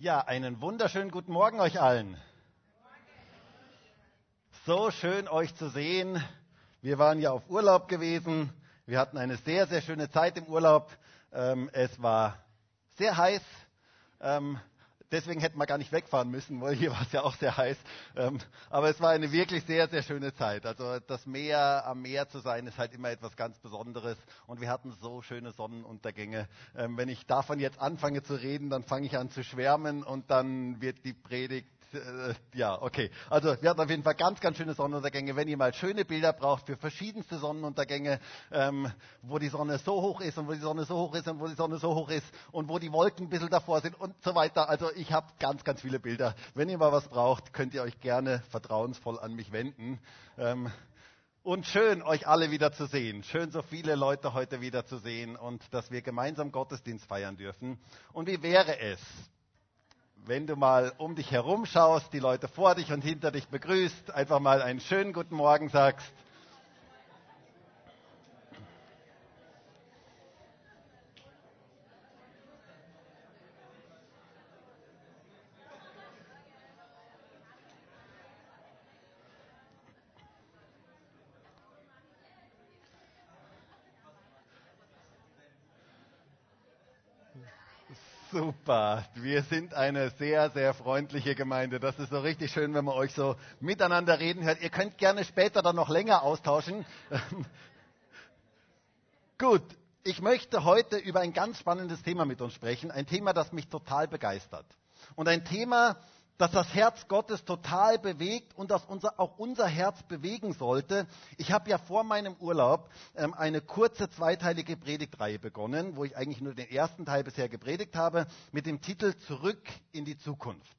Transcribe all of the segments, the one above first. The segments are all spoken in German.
Ja, einen wunderschönen guten Morgen euch allen. So schön euch zu sehen. Wir waren ja auf Urlaub gewesen. Wir hatten eine sehr, sehr schöne Zeit im Urlaub. Ähm, es war sehr heiß. Deswegen hätten wir gar nicht wegfahren müssen, weil hier war es ja auch sehr heiß. Ähm, aber es war eine wirklich sehr, sehr schöne Zeit. Also das Meer, am Meer zu sein, ist halt immer etwas ganz Besonderes. Und wir hatten so schöne Sonnenuntergänge. Ähm, wenn ich davon jetzt anfange zu reden, dann fange ich an zu schwärmen und dann wird die Predigt ja, okay. Also wir hatten auf jeden Fall ganz, ganz schöne Sonnenuntergänge. Wenn ihr mal schöne Bilder braucht für verschiedenste Sonnenuntergänge, ähm, wo die Sonne so hoch ist und wo die Sonne so hoch ist und wo die Sonne so hoch ist und wo die Wolken ein bisschen davor sind und so weiter. Also ich habe ganz, ganz viele Bilder. Wenn ihr mal was braucht, könnt ihr euch gerne vertrauensvoll an mich wenden. Ähm, und schön, euch alle wieder zu sehen. Schön, so viele Leute heute wieder zu sehen und dass wir gemeinsam Gottesdienst feiern dürfen. Und wie wäre es, wenn du mal um dich herum schaust, die Leute vor dich und hinter dich begrüßt, einfach mal einen schönen guten Morgen sagst. Super, wir sind eine sehr, sehr freundliche Gemeinde. Das ist so richtig schön, wenn man euch so miteinander reden hört. Ihr könnt gerne später dann noch länger austauschen. Gut, ich möchte heute über ein ganz spannendes Thema mit uns sprechen. Ein Thema, das mich total begeistert. Und ein Thema, dass das Herz Gottes total bewegt und dass unser, auch unser Herz bewegen sollte. Ich habe ja vor meinem Urlaub ähm, eine kurze zweiteilige Predigtreihe begonnen, wo ich eigentlich nur den ersten Teil bisher gepredigt habe, mit dem Titel Zurück in die Zukunft.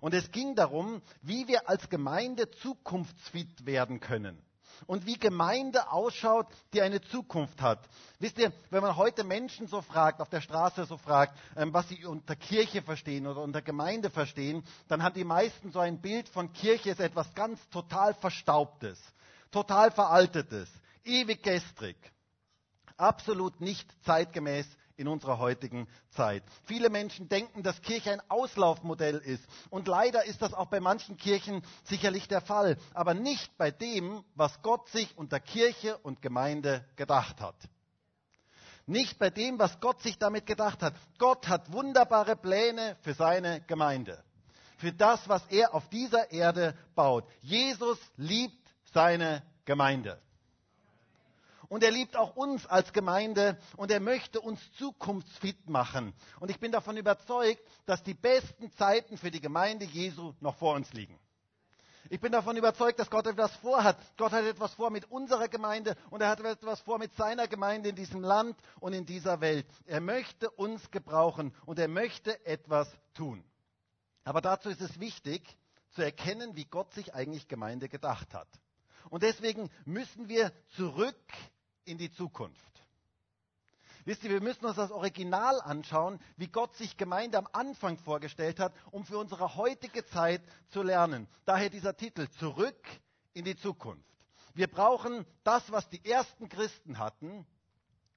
Und es ging darum, wie wir als Gemeinde zukunftsfit werden können und wie Gemeinde ausschaut, die eine Zukunft hat. Wisst ihr, wenn man heute Menschen so fragt, auf der Straße so fragt, ähm, was sie unter Kirche verstehen oder unter Gemeinde verstehen, dann haben die meisten so ein Bild von Kirche als etwas ganz total Verstaubtes, total Veraltetes, ewig gestrig, absolut nicht zeitgemäß in unserer heutigen Zeit. Viele Menschen denken, dass Kirche ein Auslaufmodell ist. Und leider ist das auch bei manchen Kirchen sicherlich der Fall. Aber nicht bei dem, was Gott sich unter Kirche und Gemeinde gedacht hat. Nicht bei dem, was Gott sich damit gedacht hat. Gott hat wunderbare Pläne für seine Gemeinde. Für das, was er auf dieser Erde baut. Jesus liebt seine Gemeinde. Und er liebt auch uns als Gemeinde und er möchte uns zukunftsfit machen. Und ich bin davon überzeugt, dass die besten Zeiten für die Gemeinde Jesu noch vor uns liegen. Ich bin davon überzeugt, dass Gott etwas vorhat. Gott hat etwas vor mit unserer Gemeinde und er hat etwas vor mit seiner Gemeinde in diesem Land und in dieser Welt. Er möchte uns gebrauchen und er möchte etwas tun. Aber dazu ist es wichtig zu erkennen, wie Gott sich eigentlich Gemeinde gedacht hat. Und deswegen müssen wir zurück in die Zukunft. Wisst ihr, wir müssen uns das Original anschauen, wie Gott sich Gemeinde am Anfang vorgestellt hat, um für unsere heutige Zeit zu lernen. Daher dieser Titel, Zurück in die Zukunft. Wir brauchen das, was die ersten Christen hatten,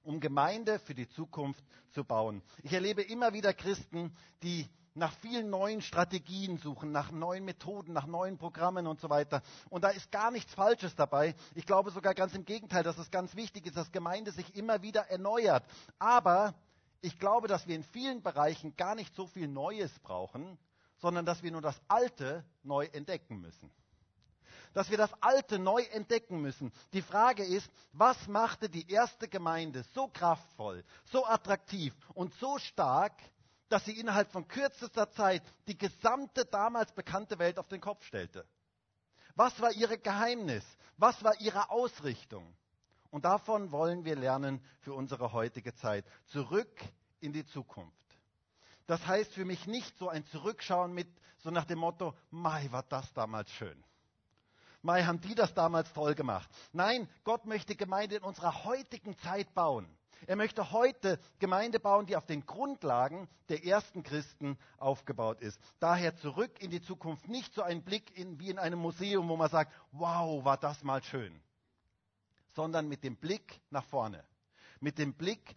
um Gemeinde für die Zukunft zu bauen. Ich erlebe immer wieder Christen, die nach vielen neuen Strategien suchen, nach neuen Methoden, nach neuen Programmen und so weiter. Und da ist gar nichts Falsches dabei. Ich glaube sogar ganz im Gegenteil, dass es ganz wichtig ist, dass Gemeinde sich immer wieder erneuert. Aber ich glaube, dass wir in vielen Bereichen gar nicht so viel Neues brauchen, sondern dass wir nur das Alte neu entdecken müssen. Dass wir das Alte neu entdecken müssen. Die Frage ist, was machte die erste Gemeinde so kraftvoll, so attraktiv und so stark, dass sie innerhalb von kürzester Zeit die gesamte damals bekannte Welt auf den Kopf stellte. Was war ihr Geheimnis? Was war ihre Ausrichtung? Und davon wollen wir lernen für unsere heutige Zeit. Zurück in die Zukunft. Das heißt für mich nicht so ein Zurückschauen mit, so nach dem Motto, Mai, war das damals schön. Mai, haben die das damals toll gemacht. Nein, Gott möchte Gemeinde in unserer heutigen Zeit bauen. Er möchte heute Gemeinde bauen, die auf den Grundlagen der ersten Christen aufgebaut ist. Daher zurück in die Zukunft, nicht so ein Blick in, wie in einem Museum, wo man sagt, wow, war das mal schön, sondern mit dem Blick nach vorne. Mit dem Blick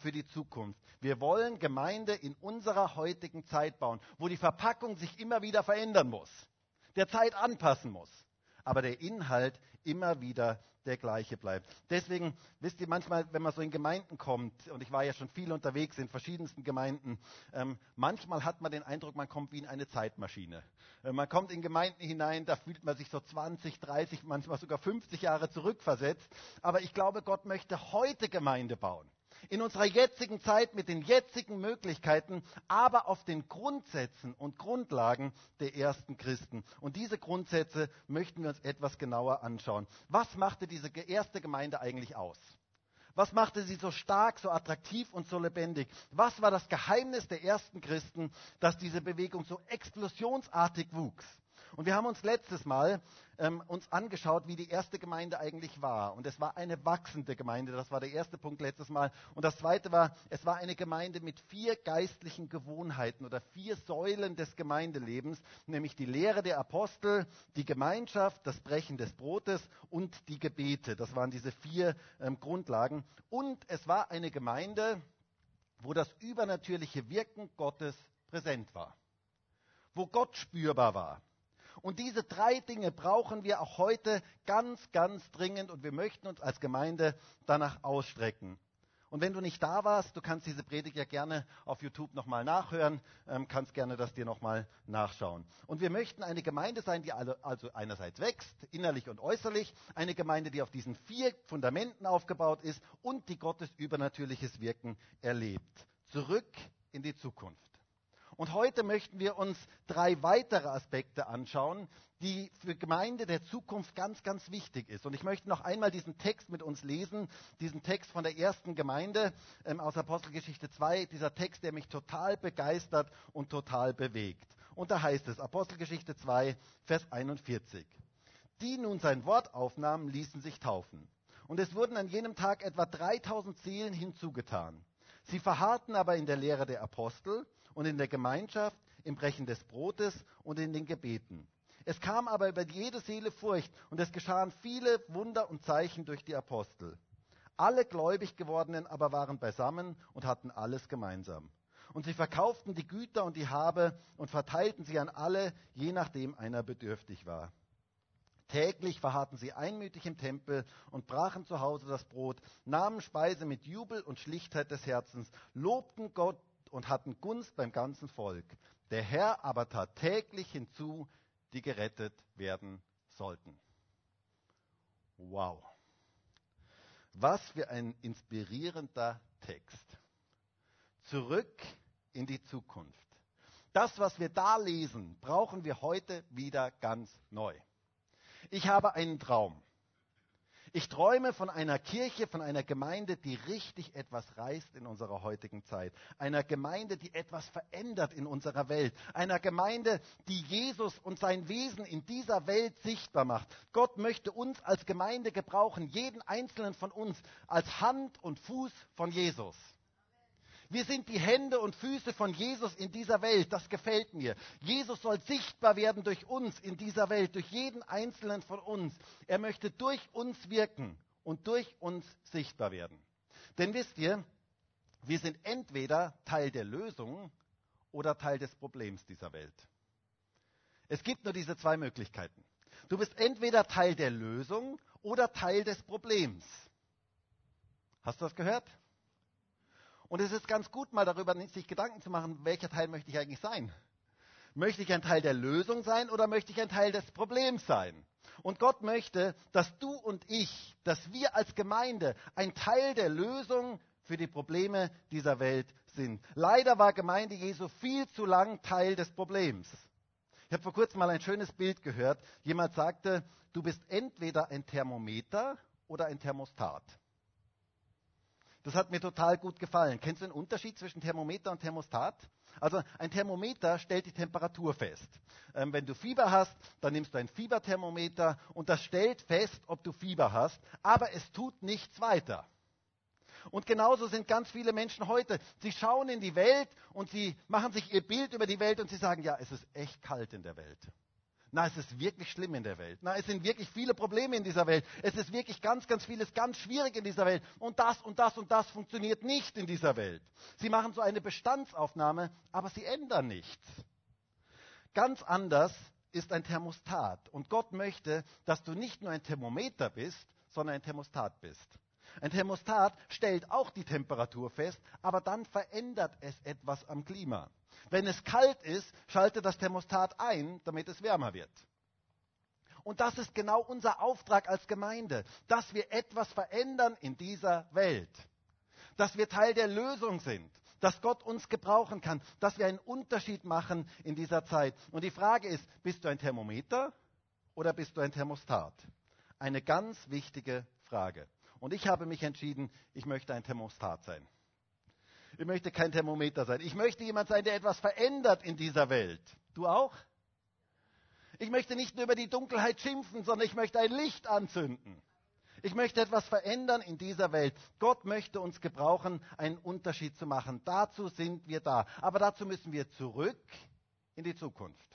für die Zukunft. Wir wollen Gemeinde in unserer heutigen Zeit bauen, wo die Verpackung sich immer wieder verändern muss, der Zeit anpassen muss aber der Inhalt immer wieder der gleiche bleibt. Deswegen, wisst ihr, manchmal, wenn man so in Gemeinden kommt, und ich war ja schon viel unterwegs in verschiedensten Gemeinden, ähm, manchmal hat man den Eindruck, man kommt wie in eine Zeitmaschine. Äh, man kommt in Gemeinden hinein, da fühlt man sich so 20, 30, manchmal sogar 50 Jahre zurückversetzt. Aber ich glaube, Gott möchte heute Gemeinde bauen in unserer jetzigen Zeit mit den jetzigen Möglichkeiten, aber auf den Grundsätzen und Grundlagen der ersten Christen. Und diese Grundsätze möchten wir uns etwas genauer anschauen. Was machte diese erste Gemeinde eigentlich aus? Was machte sie so stark, so attraktiv und so lebendig? Was war das Geheimnis der ersten Christen, dass diese Bewegung so explosionsartig wuchs? Und wir haben uns letztes Mal ähm, uns angeschaut, wie die erste Gemeinde eigentlich war. Und es war eine wachsende Gemeinde. Das war der erste Punkt letztes Mal. Und das zweite war, es war eine Gemeinde mit vier geistlichen Gewohnheiten oder vier Säulen des Gemeindelebens, nämlich die Lehre der Apostel, die Gemeinschaft, das Brechen des Brotes und die Gebete. Das waren diese vier ähm, Grundlagen. Und es war eine Gemeinde, wo das übernatürliche Wirken Gottes präsent war, wo Gott spürbar war. Und diese drei Dinge brauchen wir auch heute ganz, ganz dringend und wir möchten uns als Gemeinde danach ausstrecken. Und wenn du nicht da warst, du kannst diese Predigt ja gerne auf YouTube nochmal nachhören, ähm, kannst gerne das dir nochmal nachschauen. Und wir möchten eine Gemeinde sein, die also einerseits wächst, innerlich und äußerlich, eine Gemeinde, die auf diesen vier Fundamenten aufgebaut ist und die Gottes übernatürliches Wirken erlebt. Zurück in die Zukunft. Und heute möchten wir uns drei weitere Aspekte anschauen, die für Gemeinde der Zukunft ganz, ganz wichtig ist. Und ich möchte noch einmal diesen Text mit uns lesen, diesen Text von der ersten Gemeinde ähm, aus Apostelgeschichte 2, dieser Text, der mich total begeistert und total bewegt. Und da heißt es, Apostelgeschichte 2, Vers 41. Die nun sein Wort aufnahmen, ließen sich taufen. Und es wurden an jenem Tag etwa 3000 Seelen hinzugetan. Sie verharrten aber in der Lehre der Apostel und in der Gemeinschaft, im Brechen des Brotes und in den Gebeten. Es kam aber über jede Seele Furcht und es geschahen viele Wunder und Zeichen durch die Apostel. Alle gläubig gewordenen aber waren beisammen und hatten alles gemeinsam. Und sie verkauften die Güter und die Habe und verteilten sie an alle, je nachdem einer bedürftig war. Täglich verharrten sie einmütig im Tempel und brachen zu Hause das Brot, nahmen Speise mit Jubel und Schlichtheit des Herzens, lobten Gott und hatten Gunst beim ganzen Volk. Der Herr aber tat täglich hinzu, die gerettet werden sollten. Wow. Was für ein inspirierender Text. Zurück in die Zukunft. Das, was wir da lesen, brauchen wir heute wieder ganz neu. Ich habe einen Traum. Ich träume von einer Kirche, von einer Gemeinde, die richtig etwas reißt in unserer heutigen Zeit. Einer Gemeinde, die etwas verändert in unserer Welt. Einer Gemeinde, die Jesus und sein Wesen in dieser Welt sichtbar macht. Gott möchte uns als Gemeinde gebrauchen, jeden einzelnen von uns, als Hand und Fuß von Jesus. Wir sind die Hände und Füße von Jesus in dieser Welt. Das gefällt mir. Jesus soll sichtbar werden durch uns in dieser Welt, durch jeden einzelnen von uns. Er möchte durch uns wirken und durch uns sichtbar werden. Denn wisst ihr, wir sind entweder Teil der Lösung oder Teil des Problems dieser Welt. Es gibt nur diese zwei Möglichkeiten. Du bist entweder Teil der Lösung oder Teil des Problems. Hast du das gehört? Und es ist ganz gut, mal darüber sich Gedanken zu machen, welcher Teil möchte ich eigentlich sein? Möchte ich ein Teil der Lösung sein oder möchte ich ein Teil des Problems sein? Und Gott möchte, dass du und ich, dass wir als Gemeinde ein Teil der Lösung für die Probleme dieser Welt sind. Leider war Gemeinde Jesu viel zu lang Teil des Problems. Ich habe vor kurzem mal ein schönes Bild gehört. Jemand sagte, du bist entweder ein Thermometer oder ein Thermostat. Das hat mir total gut gefallen. Kennst du den Unterschied zwischen Thermometer und Thermostat? Also ein Thermometer stellt die Temperatur fest. Ähm, wenn du Fieber hast, dann nimmst du ein Fieberthermometer und das stellt fest, ob du Fieber hast, aber es tut nichts weiter. Und genauso sind ganz viele Menschen heute. Sie schauen in die Welt und sie machen sich ihr Bild über die Welt und sie sagen, ja, es ist echt kalt in der Welt. Na, es ist wirklich schlimm in der Welt. Na, es sind wirklich viele Probleme in dieser Welt. Es ist wirklich ganz, ganz vieles ganz schwierig in dieser Welt. Und das und das und das funktioniert nicht in dieser Welt. Sie machen so eine Bestandsaufnahme, aber sie ändern nichts. Ganz anders ist ein Thermostat. Und Gott möchte, dass du nicht nur ein Thermometer bist, sondern ein Thermostat bist. Ein Thermostat stellt auch die Temperatur fest, aber dann verändert es etwas am Klima. Wenn es kalt ist, schaltet das Thermostat ein, damit es wärmer wird. Und das ist genau unser Auftrag als Gemeinde, dass wir etwas verändern in dieser Welt. Dass wir Teil der Lösung sind, dass Gott uns gebrauchen kann, dass wir einen Unterschied machen in dieser Zeit. Und die Frage ist, bist du ein Thermometer oder bist du ein Thermostat? Eine ganz wichtige Frage. Und ich habe mich entschieden, ich möchte ein Thermostat sein. Ich möchte kein Thermometer sein. Ich möchte jemand sein, der etwas verändert in dieser Welt. Du auch? Ich möchte nicht nur über die Dunkelheit schimpfen, sondern ich möchte ein Licht anzünden. Ich möchte etwas verändern in dieser Welt. Gott möchte uns gebrauchen, einen Unterschied zu machen. Dazu sind wir da. Aber dazu müssen wir zurück in die Zukunft.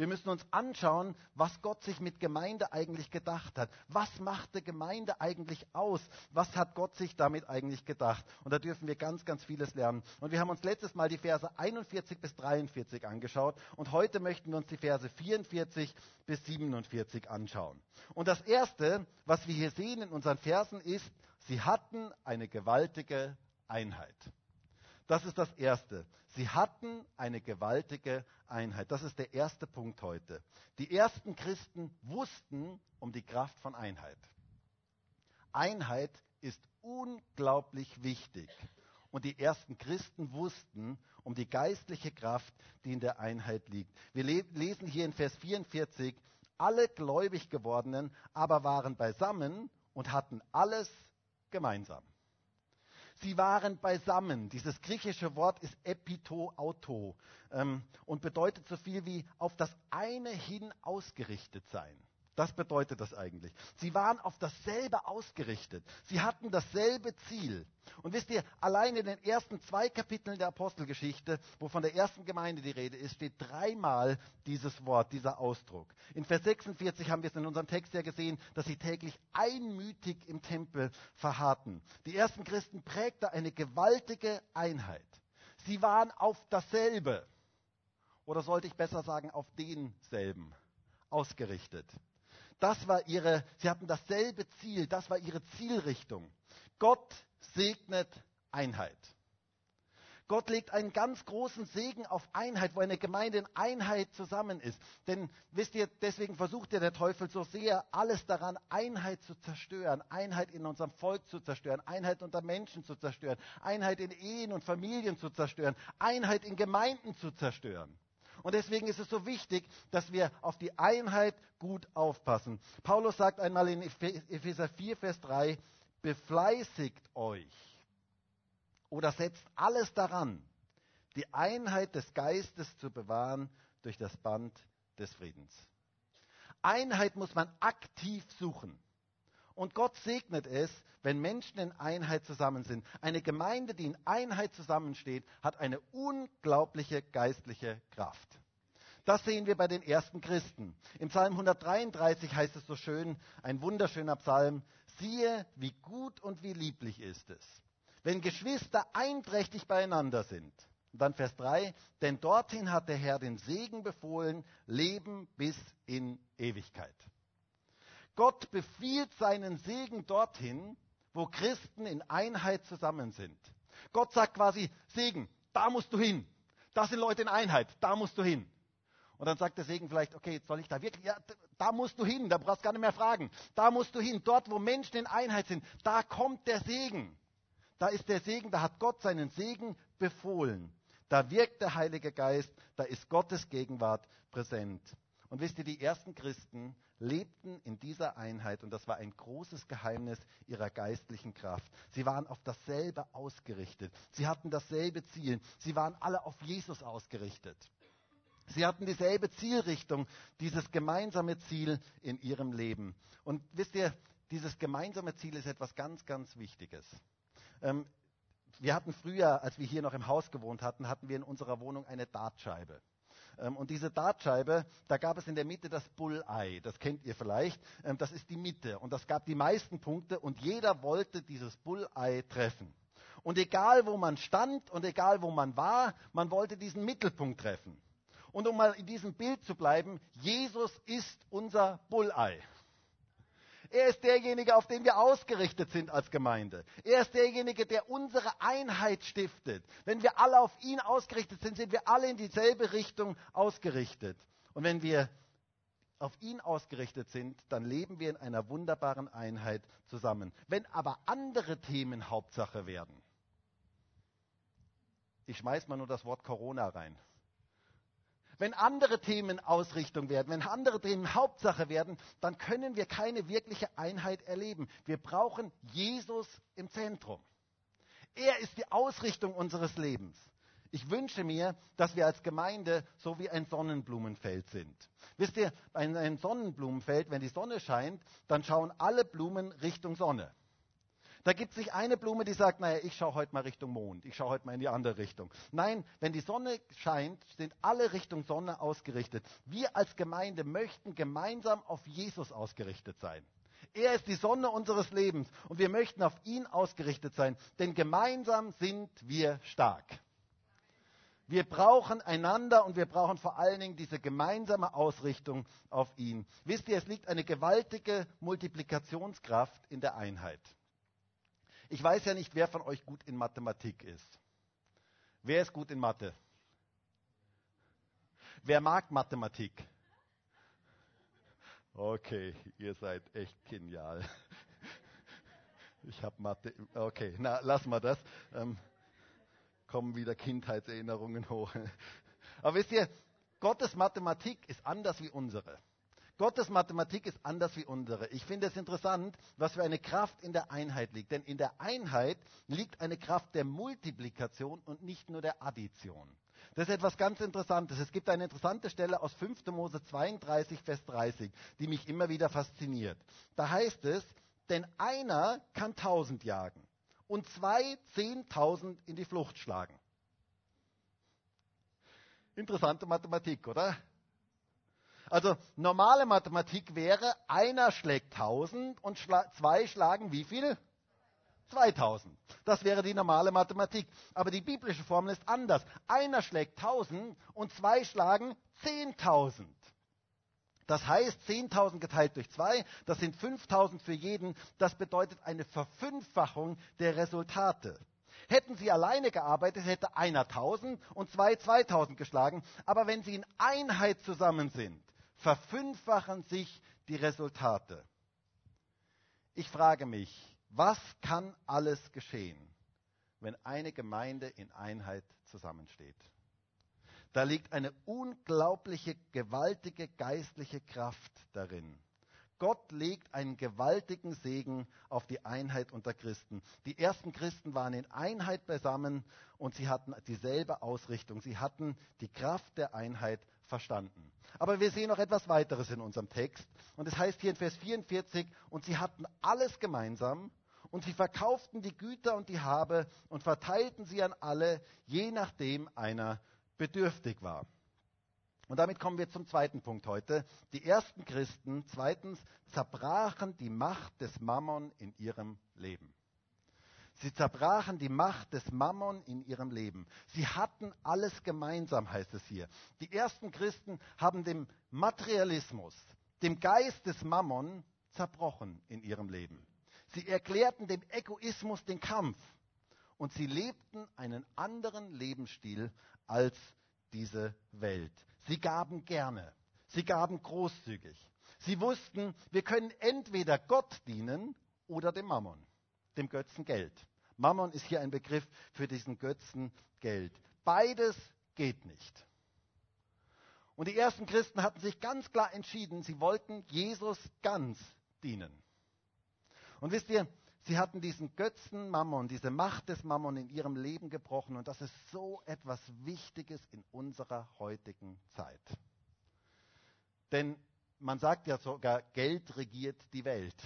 Wir müssen uns anschauen, was Gott sich mit Gemeinde eigentlich gedacht hat. Was machte Gemeinde eigentlich aus? Was hat Gott sich damit eigentlich gedacht? Und da dürfen wir ganz, ganz vieles lernen. Und wir haben uns letztes Mal die Verse 41 bis 43 angeschaut und heute möchten wir uns die Verse 44 bis 47 anschauen. Und das Erste, was wir hier sehen in unseren Versen ist, sie hatten eine gewaltige Einheit. Das ist das Erste. Sie hatten eine gewaltige Einheit. Das ist der erste Punkt heute. Die ersten Christen wussten um die Kraft von Einheit. Einheit ist unglaublich wichtig. Und die ersten Christen wussten um die geistliche Kraft, die in der Einheit liegt. Wir lesen hier in Vers 44, alle gläubig gewordenen aber waren beisammen und hatten alles gemeinsam. Sie waren beisammen. Dieses griechische Wort ist epito auto ähm, und bedeutet so viel wie auf das eine hin ausgerichtet sein. Das bedeutet das eigentlich. Sie waren auf dasselbe ausgerichtet. Sie hatten dasselbe Ziel. Und wisst ihr, allein in den ersten zwei Kapiteln der Apostelgeschichte, wo von der ersten Gemeinde die Rede ist, steht dreimal dieses Wort, dieser Ausdruck. In Vers 46 haben wir es in unserem Text ja gesehen, dass sie täglich einmütig im Tempel verharrten. Die ersten Christen prägte eine gewaltige Einheit. Sie waren auf dasselbe, oder sollte ich besser sagen, auf denselben ausgerichtet. Das war ihre, sie hatten dasselbe Ziel, das war ihre Zielrichtung. Gott segnet Einheit. Gott legt einen ganz großen Segen auf Einheit, wo eine Gemeinde in Einheit zusammen ist. Denn wisst ihr, deswegen versucht ja der Teufel so sehr, alles daran, Einheit zu zerstören, Einheit in unserem Volk zu zerstören, Einheit unter Menschen zu zerstören, Einheit in Ehen und Familien zu zerstören, Einheit in Gemeinden zu zerstören. Und deswegen ist es so wichtig, dass wir auf die Einheit gut aufpassen. Paulus sagt einmal in Epheser 4, Vers 3, befleißigt euch oder setzt alles daran, die Einheit des Geistes zu bewahren durch das Band des Friedens. Einheit muss man aktiv suchen. Und Gott segnet es, wenn Menschen in Einheit zusammen sind. Eine Gemeinde, die in Einheit zusammensteht, hat eine unglaubliche geistliche Kraft. Das sehen wir bei den ersten Christen. Im Psalm 133 heißt es so schön, ein wunderschöner Psalm, siehe, wie gut und wie lieblich ist es, wenn Geschwister einträchtig beieinander sind. Und dann Vers 3, denn dorthin hat der Herr den Segen befohlen, Leben bis in Ewigkeit. Gott befiehlt seinen Segen dorthin, wo Christen in Einheit zusammen sind. Gott sagt quasi, Segen, da musst du hin. Da sind Leute in Einheit, da musst du hin. Und dann sagt der Segen vielleicht, okay, jetzt soll ich da wirklich, ja, da musst du hin, da brauchst du gar nicht mehr fragen. Da musst du hin, dort wo Menschen in Einheit sind, da kommt der Segen. Da ist der Segen, da hat Gott seinen Segen befohlen. Da wirkt der Heilige Geist, da ist Gottes Gegenwart präsent. Und wisst ihr, die ersten Christen lebten in dieser Einheit und das war ein großes Geheimnis ihrer geistlichen Kraft. Sie waren auf dasselbe ausgerichtet. Sie hatten dasselbe Ziel. Sie waren alle auf Jesus ausgerichtet. Sie hatten dieselbe Zielrichtung, dieses gemeinsame Ziel in ihrem Leben. Und wisst ihr, dieses gemeinsame Ziel ist etwas ganz, ganz Wichtiges. Ähm, wir hatten früher, als wir hier noch im Haus gewohnt hatten, hatten wir in unserer Wohnung eine Dartscheibe. Ähm, und diese Dartscheibe, da gab es in der Mitte das Bulleye. Das kennt ihr vielleicht. Ähm, das ist die Mitte. Und das gab die meisten Punkte. Und jeder wollte dieses Bulleye treffen. Und egal wo man stand und egal wo man war, man wollte diesen Mittelpunkt treffen. Und um mal in diesem Bild zu bleiben, Jesus ist unser Bulleye. Er ist derjenige, auf den wir ausgerichtet sind als Gemeinde. Er ist derjenige, der unsere Einheit stiftet. Wenn wir alle auf ihn ausgerichtet sind, sind wir alle in dieselbe Richtung ausgerichtet. Und wenn wir auf ihn ausgerichtet sind, dann leben wir in einer wunderbaren Einheit zusammen. Wenn aber andere Themen Hauptsache werden, ich schmeiß mal nur das Wort Corona rein. Wenn andere Themen Ausrichtung werden, wenn andere Themen Hauptsache werden, dann können wir keine wirkliche Einheit erleben. Wir brauchen Jesus im Zentrum. Er ist die Ausrichtung unseres Lebens. Ich wünsche mir, dass wir als Gemeinde so wie ein Sonnenblumenfeld sind. Wisst ihr, ein Sonnenblumenfeld, wenn die Sonne scheint, dann schauen alle Blumen Richtung Sonne. Da gibt es nicht eine Blume, die sagt, naja, ich schaue heute mal Richtung Mond, ich schaue heute mal in die andere Richtung. Nein, wenn die Sonne scheint, sind alle Richtung Sonne ausgerichtet. Wir als Gemeinde möchten gemeinsam auf Jesus ausgerichtet sein. Er ist die Sonne unseres Lebens und wir möchten auf ihn ausgerichtet sein, denn gemeinsam sind wir stark. Wir brauchen einander und wir brauchen vor allen Dingen diese gemeinsame Ausrichtung auf ihn. Wisst ihr, es liegt eine gewaltige Multiplikationskraft in der Einheit. Ich weiß ja nicht, wer von euch gut in Mathematik ist. Wer ist gut in Mathe? Wer mag Mathematik? Okay, ihr seid echt genial. Ich habe Mathe. Okay, na, lassen wir das. Ähm, kommen wieder Kindheitserinnerungen hoch. Aber wisst ihr, Gottes Mathematik ist anders wie unsere. Gottes Mathematik ist anders wie unsere. Ich finde es interessant, was für eine Kraft in der Einheit liegt. Denn in der Einheit liegt eine Kraft der Multiplikation und nicht nur der Addition. Das ist etwas ganz Interessantes. Es gibt eine interessante Stelle aus 5. Mose 32, Vers 30, die mich immer wieder fasziniert. Da heißt es, denn einer kann tausend jagen und zwei zehntausend in die Flucht schlagen. Interessante Mathematik, oder? Also normale Mathematik wäre, einer schlägt 1000 und schla zwei schlagen wie viel? 2000. Das wäre die normale Mathematik. Aber die biblische Formel ist anders. Einer schlägt 1000 und zwei schlagen 10.000. Das heißt, 10.000 geteilt durch zwei, das sind 5.000 für jeden. Das bedeutet eine Verfünffachung der Resultate. Hätten sie alleine gearbeitet, hätte einer 1.000 und zwei 2.000 geschlagen. Aber wenn sie in Einheit zusammen sind, verfünffachen sich die Resultate. Ich frage mich, was kann alles geschehen, wenn eine Gemeinde in Einheit zusammensteht? Da liegt eine unglaubliche, gewaltige geistliche Kraft darin. Gott legt einen gewaltigen Segen auf die Einheit unter Christen. Die ersten Christen waren in Einheit beisammen und sie hatten dieselbe Ausrichtung. Sie hatten die Kraft der Einheit verstanden. Aber wir sehen noch etwas weiteres in unserem Text. Und es heißt hier in Vers 44, und sie hatten alles gemeinsam und sie verkauften die Güter und die Habe und verteilten sie an alle, je nachdem einer bedürftig war. Und damit kommen wir zum zweiten Punkt heute. Die ersten Christen, zweitens, zerbrachen die Macht des Mammon in ihrem Leben. Sie zerbrachen die Macht des Mammon in ihrem Leben. Sie hatten alles gemeinsam, heißt es hier. Die ersten Christen haben dem Materialismus, dem Geist des Mammon zerbrochen in ihrem Leben. Sie erklärten dem Egoismus den Kampf und sie lebten einen anderen Lebensstil als diese Welt. Sie gaben gerne. Sie gaben großzügig. Sie wussten, wir können entweder Gott dienen oder dem Mammon, dem Götzen Geld. Mammon ist hier ein Begriff für diesen Götzen Geld. Beides geht nicht. Und die ersten Christen hatten sich ganz klar entschieden, sie wollten Jesus ganz dienen. Und wisst ihr, Sie hatten diesen Götzen Mammon, diese Macht des Mammon in ihrem Leben gebrochen und das ist so etwas Wichtiges in unserer heutigen Zeit. Denn man sagt ja sogar, Geld regiert die Welt.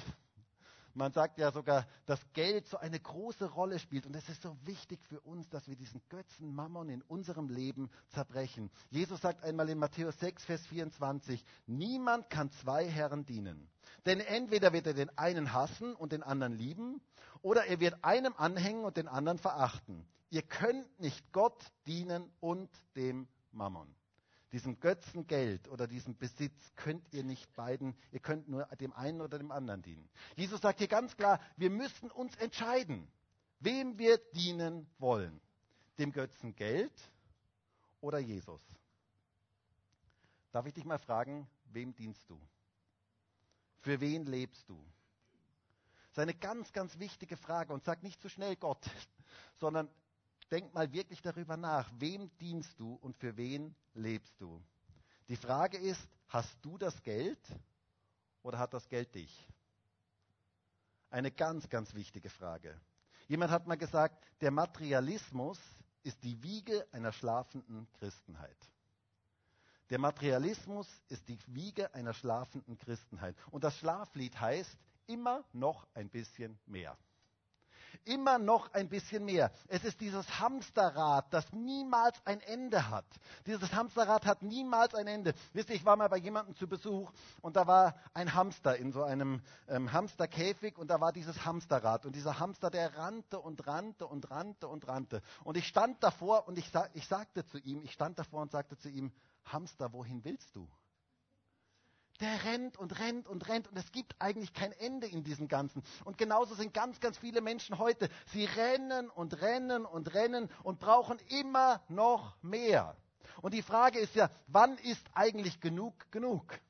Man sagt ja sogar, dass Geld so eine große Rolle spielt. Und es ist so wichtig für uns, dass wir diesen Götzen Mammon in unserem Leben zerbrechen. Jesus sagt einmal in Matthäus 6, Vers 24, niemand kann zwei Herren dienen. Denn entweder wird er den einen hassen und den anderen lieben, oder er wird einem anhängen und den anderen verachten. Ihr könnt nicht Gott dienen und dem Mammon diesem Götzengeld oder diesem Besitz könnt ihr nicht beiden, ihr könnt nur dem einen oder dem anderen dienen. Jesus sagt hier ganz klar, wir müssen uns entscheiden, wem wir dienen wollen. Dem Götzengeld oder Jesus. Darf ich dich mal fragen, wem dienst du? Für wen lebst du? Das ist eine ganz, ganz wichtige Frage und sag nicht zu schnell Gott, sondern denk mal wirklich darüber nach, wem dienst du und für wen lebst du? Die Frage ist, hast du das Geld oder hat das Geld dich? Eine ganz, ganz wichtige Frage. Jemand hat mal gesagt, der Materialismus ist die Wiege einer schlafenden Christenheit. Der Materialismus ist die Wiege einer schlafenden Christenheit. Und das Schlaflied heißt immer noch ein bisschen mehr. Immer noch ein bisschen mehr. Es ist dieses Hamsterrad, das niemals ein Ende hat. Dieses Hamsterrad hat niemals ein Ende. Wisst ihr, ich war mal bei jemandem zu Besuch und da war ein Hamster in so einem ähm, Hamsterkäfig und da war dieses Hamsterrad. Und dieser Hamster, der rannte und rannte und rannte und rannte. Und ich stand davor und ich, ich sagte zu ihm, ich stand davor und sagte zu ihm, Hamster, wohin willst du? Der rennt und rennt und rennt und es gibt eigentlich kein Ende in diesem Ganzen. Und genauso sind ganz, ganz viele Menschen heute. Sie rennen und rennen und rennen und brauchen immer noch mehr. Und die Frage ist ja, wann ist eigentlich genug genug?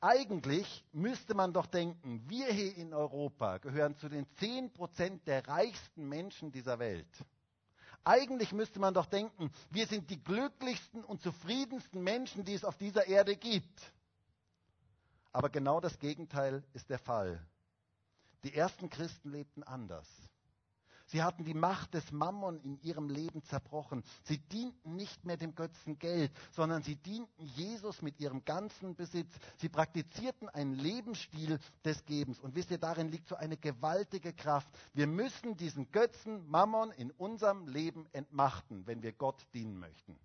Eigentlich müsste man doch denken, wir hier in Europa gehören zu den 10% der reichsten Menschen dieser Welt. Eigentlich müsste man doch denken, wir sind die glücklichsten und zufriedensten Menschen, die es auf dieser Erde gibt. Aber genau das Gegenteil ist der Fall. Die ersten Christen lebten anders. Sie hatten die Macht des Mammon in ihrem Leben zerbrochen. Sie dienten nicht mehr dem Götzen Geld, sondern sie dienten Jesus mit ihrem ganzen Besitz. Sie praktizierten einen Lebensstil des Gebens. Und wisst ihr, darin liegt so eine gewaltige Kraft. Wir müssen diesen Götzen Mammon in unserem Leben entmachten, wenn wir Gott dienen möchten.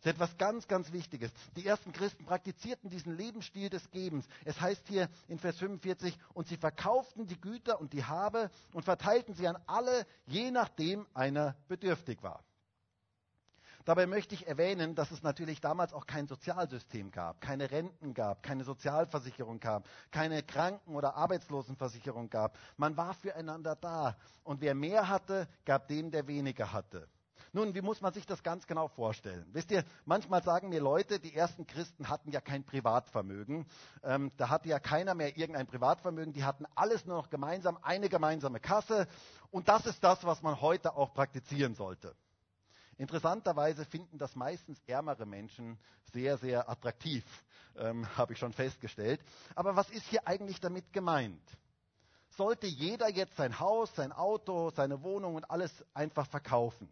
Das ist etwas ganz, ganz Wichtiges. Die ersten Christen praktizierten diesen Lebensstil des Gebens. Es heißt hier in Vers 45, und sie verkauften die Güter und die Habe und verteilten sie an alle, je nachdem einer bedürftig war. Dabei möchte ich erwähnen, dass es natürlich damals auch kein Sozialsystem gab, keine Renten gab, keine Sozialversicherung gab, keine Kranken- oder Arbeitslosenversicherung gab. Man war füreinander da. Und wer mehr hatte, gab dem, der weniger hatte. Nun, wie muss man sich das ganz genau vorstellen? Wisst ihr, manchmal sagen mir Leute, die ersten Christen hatten ja kein Privatvermögen. Ähm, da hatte ja keiner mehr irgendein Privatvermögen. Die hatten alles nur noch gemeinsam, eine gemeinsame Kasse. Und das ist das, was man heute auch praktizieren sollte. Interessanterweise finden das meistens ärmere Menschen sehr, sehr attraktiv, ähm, habe ich schon festgestellt. Aber was ist hier eigentlich damit gemeint? Sollte jeder jetzt sein Haus, sein Auto, seine Wohnung und alles einfach verkaufen?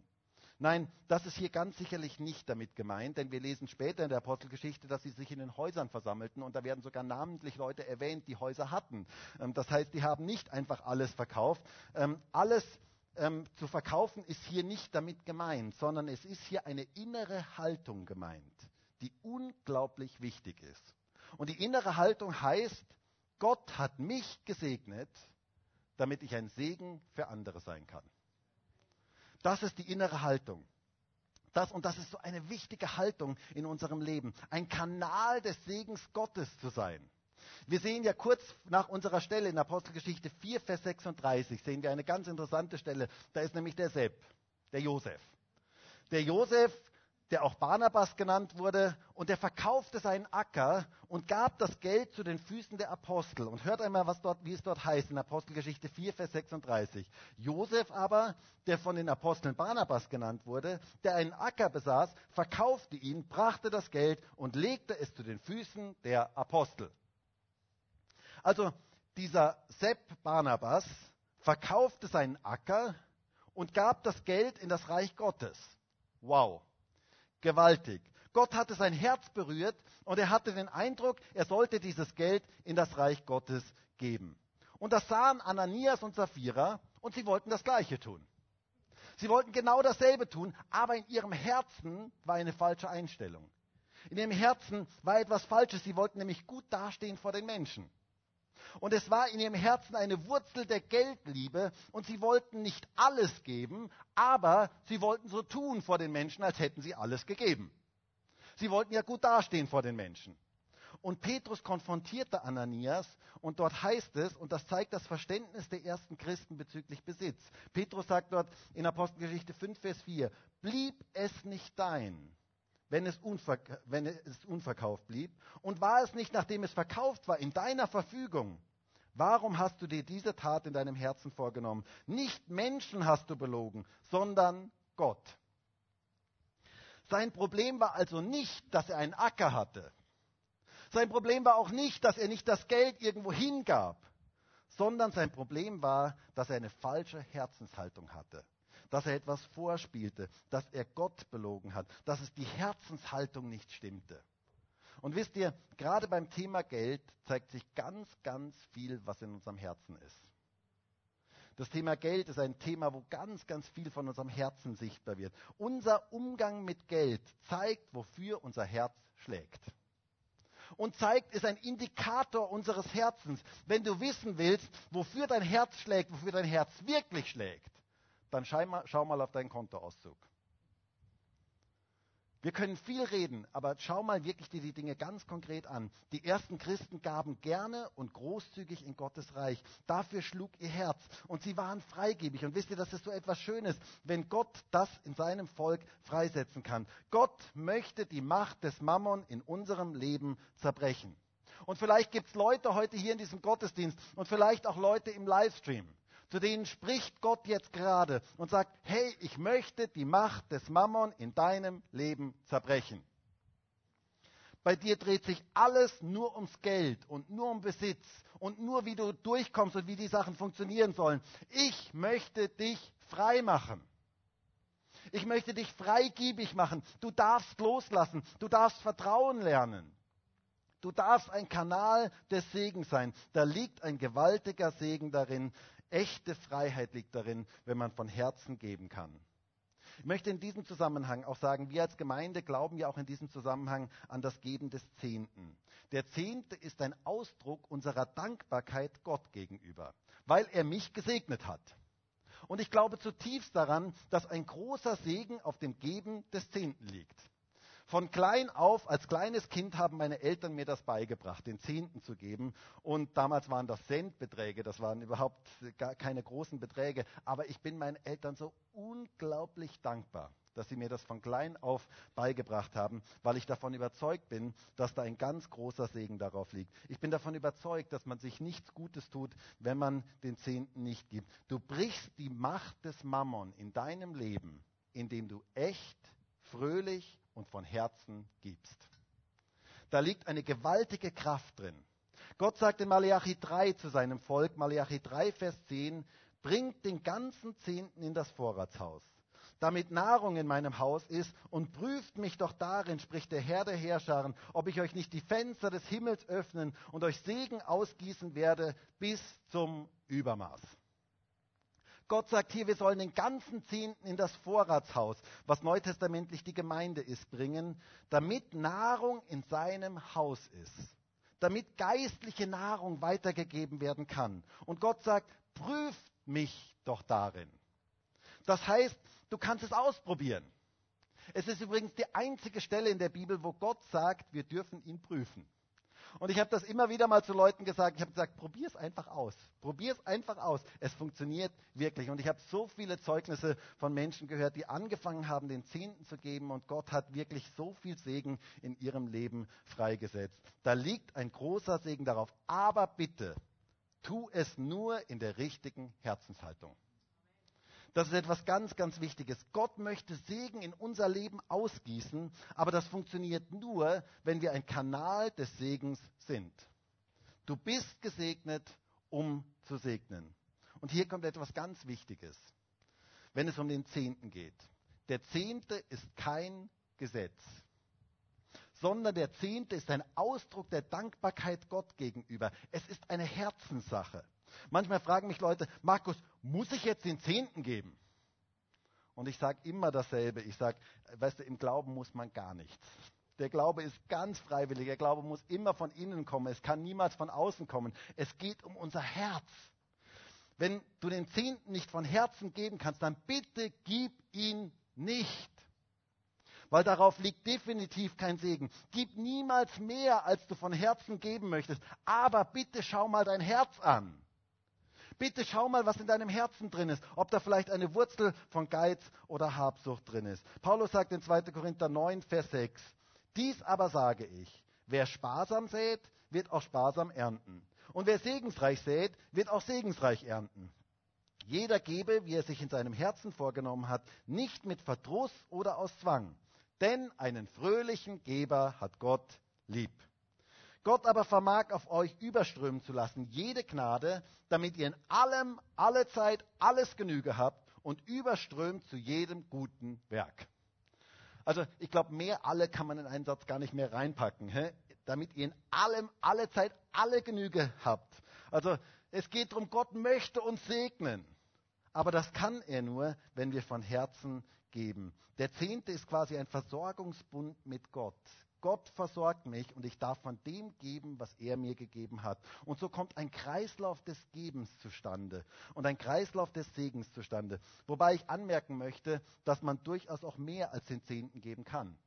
Nein, das ist hier ganz sicherlich nicht damit gemeint, denn wir lesen später in der Apostelgeschichte, dass sie sich in den Häusern versammelten und da werden sogar namentlich Leute erwähnt, die Häuser hatten. Ähm, das heißt, die haben nicht einfach alles verkauft. Ähm, alles ähm, zu verkaufen ist hier nicht damit gemeint, sondern es ist hier eine innere Haltung gemeint, die unglaublich wichtig ist. Und die innere Haltung heißt, Gott hat mich gesegnet, damit ich ein Segen für andere sein kann. Das ist die innere Haltung. Das, und das ist so eine wichtige Haltung in unserem Leben. Ein Kanal des Segens Gottes zu sein. Wir sehen ja kurz nach unserer Stelle in Apostelgeschichte 4, Vers 36, sehen wir eine ganz interessante Stelle. Da ist nämlich der Sepp, der Josef. Der Josef der auch Barnabas genannt wurde, und er verkaufte seinen Acker und gab das Geld zu den Füßen der Apostel. Und hört einmal, was dort, wie es dort heißt in Apostelgeschichte 4, Vers 36. Josef aber, der von den Aposteln Barnabas genannt wurde, der einen Acker besaß, verkaufte ihn, brachte das Geld und legte es zu den Füßen der Apostel. Also dieser Sepp Barnabas verkaufte seinen Acker und gab das Geld in das Reich Gottes. Wow gewaltig. Gott hatte sein Herz berührt und er hatte den Eindruck, er sollte dieses Geld in das Reich Gottes geben. Und das sahen Ananias und Sapphira und sie wollten das Gleiche tun. Sie wollten genau dasselbe tun, aber in ihrem Herzen war eine falsche Einstellung. In ihrem Herzen war etwas Falsches. Sie wollten nämlich gut dastehen vor den Menschen. Und es war in ihrem Herzen eine Wurzel der Geldliebe und sie wollten nicht alles geben, aber sie wollten so tun vor den Menschen, als hätten sie alles gegeben. Sie wollten ja gut dastehen vor den Menschen. Und Petrus konfrontierte Ananias und dort heißt es, und das zeigt das Verständnis der ersten Christen bezüglich Besitz. Petrus sagt dort in Apostelgeschichte 5, Vers 4, blieb es nicht dein, wenn es, wenn es unverkauft blieb? Und war es nicht, nachdem es verkauft war, in deiner Verfügung? Warum hast du dir diese Tat in deinem Herzen vorgenommen? Nicht Menschen hast du belogen, sondern Gott. Sein Problem war also nicht, dass er einen Acker hatte. Sein Problem war auch nicht, dass er nicht das Geld irgendwo hingab, sondern sein Problem war, dass er eine falsche Herzenshaltung hatte dass er etwas vorspielte, dass er Gott belogen hat, dass es die Herzenshaltung nicht stimmte. Und wisst ihr, gerade beim Thema Geld zeigt sich ganz, ganz viel, was in unserem Herzen ist. Das Thema Geld ist ein Thema, wo ganz, ganz viel von unserem Herzen sichtbar wird. Unser Umgang mit Geld zeigt, wofür unser Herz schlägt. Und zeigt, ist ein Indikator unseres Herzens. Wenn du wissen willst, wofür dein Herz schlägt, wofür dein Herz wirklich schlägt, dann schau mal auf deinen Kontoauszug. Wir können viel reden, aber schau mal wirklich dir die Dinge ganz konkret an. Die ersten Christen gaben gerne und großzügig in Gottes Reich. Dafür schlug ihr Herz und sie waren freigebig. Und wisst ihr, das ist so etwas Schönes, wenn Gott das in seinem Volk freisetzen kann. Gott möchte die Macht des Mammon in unserem Leben zerbrechen. Und vielleicht gibt es Leute heute hier in diesem Gottesdienst und vielleicht auch Leute im Livestream zu denen spricht Gott jetzt gerade und sagt, hey, ich möchte die Macht des Mammon in deinem Leben zerbrechen. Bei dir dreht sich alles nur ums Geld und nur um Besitz und nur wie du durchkommst und wie die Sachen funktionieren sollen. Ich möchte dich frei machen. Ich möchte dich freigiebig machen. Du darfst loslassen. Du darfst Vertrauen lernen. Du darfst ein Kanal des Segens sein. Da liegt ein gewaltiger Segen darin, Echte Freiheit liegt darin, wenn man von Herzen geben kann. Ich möchte in diesem Zusammenhang auch sagen, wir als Gemeinde glauben ja auch in diesem Zusammenhang an das Geben des Zehnten. Der Zehnte ist ein Ausdruck unserer Dankbarkeit Gott gegenüber, weil er mich gesegnet hat. Und ich glaube zutiefst daran, dass ein großer Segen auf dem Geben des Zehnten liegt. Von klein auf, als kleines Kind haben meine Eltern mir das beigebracht, den Zehnten zu geben. Und damals waren das Centbeträge, das waren überhaupt gar keine großen Beträge. Aber ich bin meinen Eltern so unglaublich dankbar, dass sie mir das von klein auf beigebracht haben, weil ich davon überzeugt bin, dass da ein ganz großer Segen darauf liegt. Ich bin davon überzeugt, dass man sich nichts Gutes tut, wenn man den Zehnten nicht gibt. Du brichst die Macht des Mammon in deinem Leben, indem du echt, fröhlich und von Herzen gibst. Da liegt eine gewaltige Kraft drin. Gott sagt in Malachi 3 zu seinem Volk, Malachi 3, Vers 10, bringt den ganzen Zehnten in das Vorratshaus, damit Nahrung in meinem Haus ist, und prüft mich doch darin, spricht der Herr der Herrscharen, ob ich euch nicht die Fenster des Himmels öffnen und euch Segen ausgießen werde bis zum Übermaß. Gott sagt hier, wir sollen den ganzen Zehnten in das Vorratshaus, was neutestamentlich die Gemeinde ist, bringen, damit Nahrung in seinem Haus ist. Damit geistliche Nahrung weitergegeben werden kann. Und Gott sagt, prüft mich doch darin. Das heißt, du kannst es ausprobieren. Es ist übrigens die einzige Stelle in der Bibel, wo Gott sagt, wir dürfen ihn prüfen. Und ich habe das immer wieder mal zu Leuten gesagt. Ich habe gesagt, probier es einfach aus. Probier es einfach aus. Es funktioniert wirklich. Und ich habe so viele Zeugnisse von Menschen gehört, die angefangen haben, den Zehnten zu geben. Und Gott hat wirklich so viel Segen in ihrem Leben freigesetzt. Da liegt ein großer Segen darauf. Aber bitte, tu es nur in der richtigen Herzenshaltung. Das ist etwas ganz, ganz Wichtiges. Gott möchte Segen in unser Leben ausgießen, aber das funktioniert nur, wenn wir ein Kanal des Segens sind. Du bist gesegnet, um zu segnen. Und hier kommt etwas ganz Wichtiges, wenn es um den Zehnten geht. Der Zehnte ist kein Gesetz. sondern der Zehnte ist ein Ausdruck der Dankbarkeit Gott gegenüber. Es ist eine Herzenssache. Manchmal fragen mich Leute, Markus, muss ich jetzt den Zehnten geben? Und ich sage immer dasselbe. Ich sage, weißt du, im Glauben muss man gar nichts. Der Glaube ist ganz freiwillig. Der Glaube muss immer von innen kommen. Es kann niemals von außen kommen. Es geht um unser Herz. Wenn du den Zehnten nicht von Herzen geben kannst, dann bitte gib ihn nicht. Weil darauf liegt definitiv kein Segen. Gib niemals mehr, als du von Herzen geben möchtest. Aber bitte schau mal dein Herz an. Bitte schau mal, was in deinem Herzen drin ist. Ob da vielleicht eine Wurzel von Geiz oder Habsucht drin ist. Paulus sagt in 2. Korinther 9, Vers 6. Dies aber sage ich. Wer sparsam sät, wird auch sparsam ernten. Und wer segensreich sät, wird auch segensreich ernten. Jeder gebe, wie er sich in seinem Herzen vorgenommen hat, nicht mit Verdruss oder aus Zwang. Denn einen fröhlichen Geber hat Gott lieb. Gott aber vermag auf euch überströmen zu lassen, jede Gnade, damit ihr in allem, alle Zeit, alles Genüge habt und überströmt zu jedem guten Werk. Also ich glaube, mehr alle kann man in einen Satz gar nicht mehr reinpacken, hä? damit ihr in allem, alle Zeit, alle Genüge habt. Also es geht darum, Gott möchte uns segnen. Aber das kann er nur, wenn wir von Herzen geben. Der Zehnte ist quasi ein Versorgungsbund mit Gott. Gott versorgt mich und ich darf von dem geben, was er mir gegeben hat. Und so kommt ein Kreislauf des Gebens zustande und ein Kreislauf des Segens zustande. Wobei ich anmerken möchte, dass man durchaus auch mehr als den Zehnten geben kann.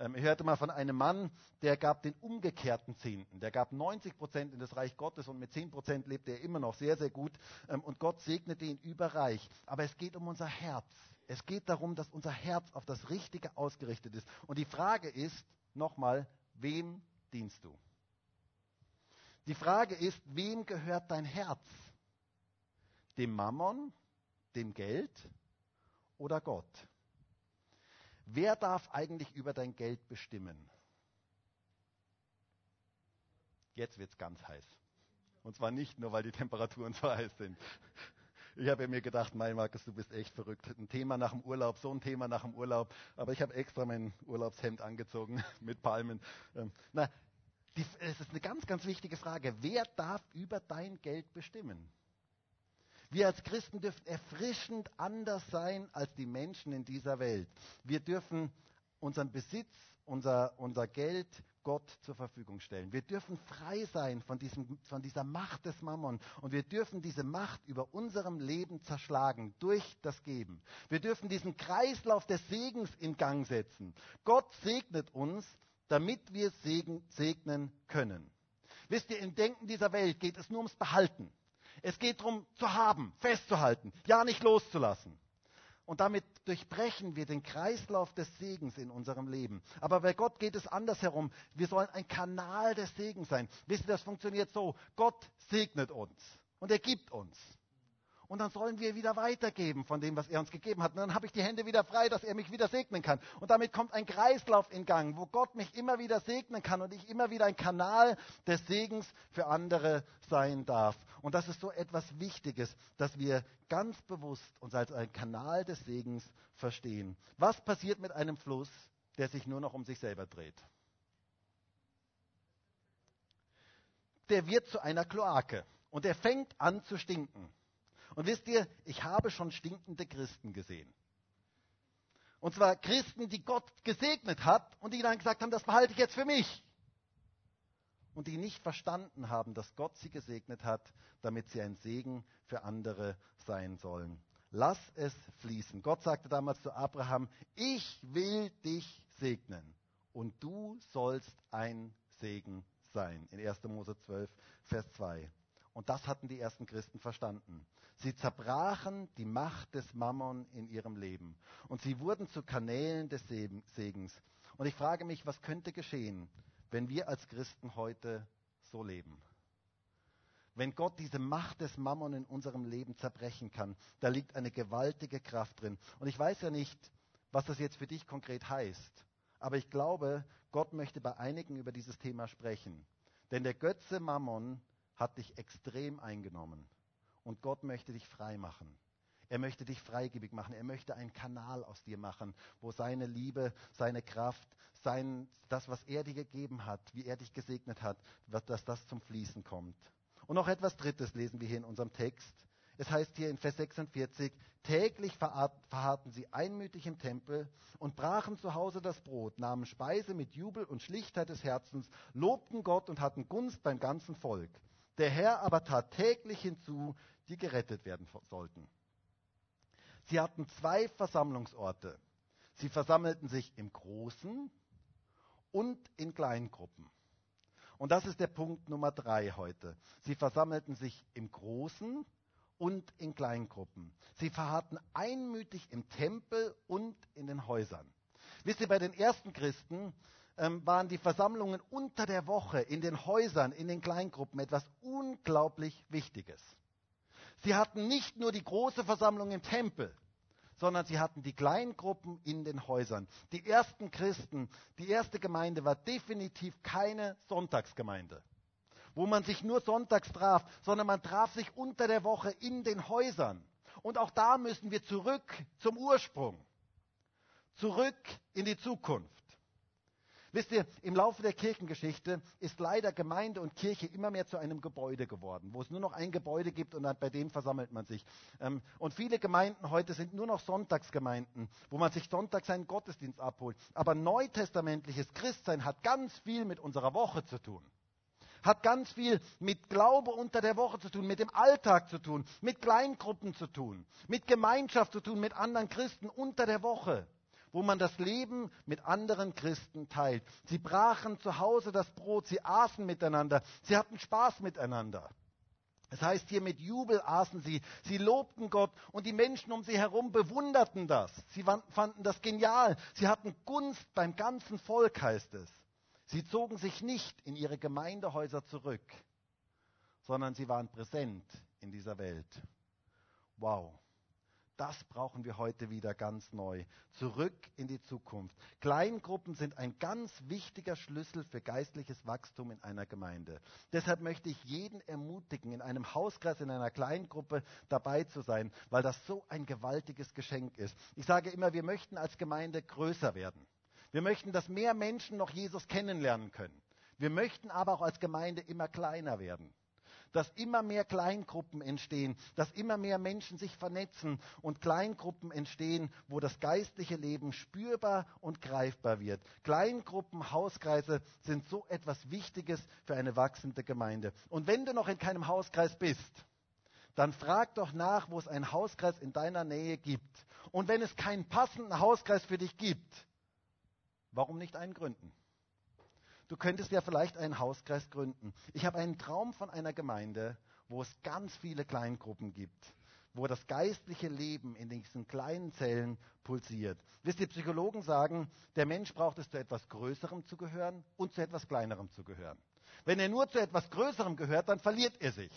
Ähm, ich hörte mal von einem Mann, der gab den umgekehrten Zehnten. Der gab 90 Prozent in das Reich Gottes und mit 10 Prozent lebte er immer noch sehr, sehr gut. Ähm, und Gott segnete ihn überreich. Aber es geht um unser Herz. Es geht darum, dass unser Herz auf das Richtige ausgerichtet ist. Und die Frage ist, nochmal, wem dienst du? Die Frage ist, wem gehört dein Herz? Dem Mammon, dem Geld oder Gott? Wer darf eigentlich über dein Geld bestimmen? Jetzt wird es ganz heiß. Und zwar nicht nur, weil die Temperaturen so heiß sind. Ich habe mir gedacht, mein Markus, du bist echt verrückt. Ein Thema nach dem Urlaub, so ein Thema nach dem Urlaub. Aber ich habe extra mein Urlaubshemd angezogen mit Palmen. Ähm, na, es ist eine ganz, ganz wichtige Frage. Wer darf über dein Geld bestimmen? Wir als Christen dürfen erfrischend anders sein als die Menschen in dieser Welt. Wir dürfen unseren Besitz, unser, unser Geld Gott zur Verfügung stellen. Wir dürfen frei sein von, diesem, von dieser Macht des Mammon und wir dürfen diese Macht über unserem Leben zerschlagen durch das Geben. Wir dürfen diesen Kreislauf des Segens in Gang setzen. Gott segnet uns, damit wir Segen, segnen können. Wisst ihr, im Denken dieser Welt geht es nur ums Behalten. Es geht darum, zu haben, festzuhalten, ja nicht loszulassen. Und damit durchbrechen wir den Kreislauf des Segens in unserem Leben. Aber bei Gott geht es andersherum. Wir sollen ein Kanal des Segens sein. Wisst ihr, das funktioniert so. Gott segnet uns und er gibt uns. Und dann sollen wir wieder weitergeben von dem, was er uns gegeben hat. Und dann habe ich die Hände wieder frei, dass er mich wieder segnen kann. Und damit kommt ein Kreislauf in Gang, wo Gott mich immer wieder segnen kann und ich immer wieder ein Kanal des Segens für andere sein darf. Und das ist so etwas Wichtiges, dass wir ganz bewusst uns als ein Kanal des Segens verstehen. Was passiert mit einem Fluss, der sich nur noch um sich selber dreht? Der wird zu einer Kloake und er fängt an zu stinken. Und wisst ihr, ich habe schon stinkende Christen gesehen. Und zwar Christen, die Gott gesegnet hat und die dann gesagt haben, das behalte ich jetzt für mich. Und die nicht verstanden haben, dass Gott sie gesegnet hat, damit sie ein Segen für andere sein sollen. Lass es fließen. Gott sagte damals zu Abraham, ich will dich segnen und du sollst ein Segen sein. In 1. Mose 12, Vers 2. Und das hatten die ersten Christen verstanden. Sie zerbrachen die Macht des Mammon in ihrem Leben. Und sie wurden zu Kanälen des Segens. Und ich frage mich, was könnte geschehen, wenn wir als Christen heute so leben? Wenn Gott diese Macht des Mammon in unserem Leben zerbrechen kann, da liegt eine gewaltige Kraft drin. Und ich weiß ja nicht, was das jetzt für dich konkret heißt. Aber ich glaube, Gott möchte bei einigen über dieses Thema sprechen. Denn der Götze Mammon hat dich extrem eingenommen. Und Gott möchte dich frei machen. Er möchte dich freigebig machen. Er möchte einen Kanal aus dir machen, wo seine Liebe, seine Kraft, sein, das, was er dir gegeben hat, wie er dich gesegnet hat, dass das zum Fließen kommt. Und noch etwas Drittes lesen wir hier in unserem Text. Es heißt hier in Vers 46, täglich verharrten sie einmütig im Tempel und brachen zu Hause das Brot, nahmen Speise mit Jubel und Schlichtheit des Herzens, lobten Gott und hatten Gunst beim ganzen Volk. Der Herr aber tat täglich hinzu, die gerettet werden sollten. Sie hatten zwei Versammlungsorte. Sie versammelten sich im Großen und in Kleingruppen. Und das ist der Punkt Nummer drei heute. Sie versammelten sich im Großen und in Kleingruppen. Sie verharrten einmütig im Tempel und in den Häusern. Wisst ihr, bei den ersten Christen ähm, waren die Versammlungen unter der Woche in den Häusern, in den Kleingruppen etwas unglaublich Wichtiges. Sie hatten nicht nur die große Versammlung im Tempel, sondern sie hatten die Kleingruppen in den Häusern. Die ersten Christen, die erste Gemeinde war definitiv keine Sonntagsgemeinde wo man sich nur sonntags traf, sondern man traf sich unter der Woche in den Häusern. Und auch da müssen wir zurück zum Ursprung, zurück in die Zukunft. Wisst ihr, im Laufe der Kirchengeschichte ist leider Gemeinde und Kirche immer mehr zu einem Gebäude geworden, wo es nur noch ein Gebäude gibt und bei dem versammelt man sich. Ähm, und viele Gemeinden heute sind nur noch Sonntagsgemeinden, wo man sich sonntags einen Gottesdienst abholt. Aber neutestamentliches Christsein hat ganz viel mit unserer Woche zu tun hat ganz viel mit Glaube unter der Woche zu tun, mit dem Alltag zu tun, mit Kleingruppen zu tun, mit Gemeinschaft zu tun, mit anderen Christen unter der Woche, wo man das Leben mit anderen Christen teilt. Sie brachen zu Hause das Brot, sie aßen miteinander, sie hatten Spaß miteinander. Es heißt hier, mit Jubel aßen sie, sie lobten Gott und die Menschen um sie herum bewunderten das. Sie fanden das genial. Sie hatten Gunst beim ganzen Volk, heißt es. Sie zogen sich nicht in ihre Gemeindehäuser zurück, sondern sie waren präsent in dieser Welt. Wow. Das brauchen wir heute wieder ganz neu. Zurück in die Zukunft. Kleingruppen sind ein ganz wichtiger Schlüssel für geistliches Wachstum in einer Gemeinde. Deshalb möchte ich jeden ermutigen, in einem Hauskreis, in einer Kleingruppe dabei zu sein, weil das so ein gewaltiges Geschenk ist. Ich sage immer, wir möchten als Gemeinde größer werden. Wir möchten, dass mehr Menschen noch Jesus kennenlernen können. Wir möchten aber auch als Gemeinde immer kleiner werden. Dass immer mehr Kleingruppen entstehen, dass immer mehr Menschen sich vernetzen und Kleingruppen entstehen, wo das geistliche Leben spürbar und greifbar wird. Kleingruppen, Hauskreise sind so etwas Wichtiges für eine wachsende Gemeinde. Und wenn du noch in keinem Hauskreis bist, dann frag doch nach, wo es einen Hauskreis in deiner Nähe gibt. Und wenn es keinen passenden Hauskreis für dich gibt, Warum nicht einen gründen? Du könntest ja vielleicht einen Hauskreis gründen. Ich habe einen Traum von einer Gemeinde, wo es ganz viele Kleingruppen gibt, wo das geistliche Leben in diesen kleinen Zellen pulsiert. Wisst ihr, Psychologen sagen, der Mensch braucht es zu etwas Größerem zu gehören und zu etwas Kleinerem zu gehören. Wenn er nur zu etwas Größerem gehört, dann verliert er sich.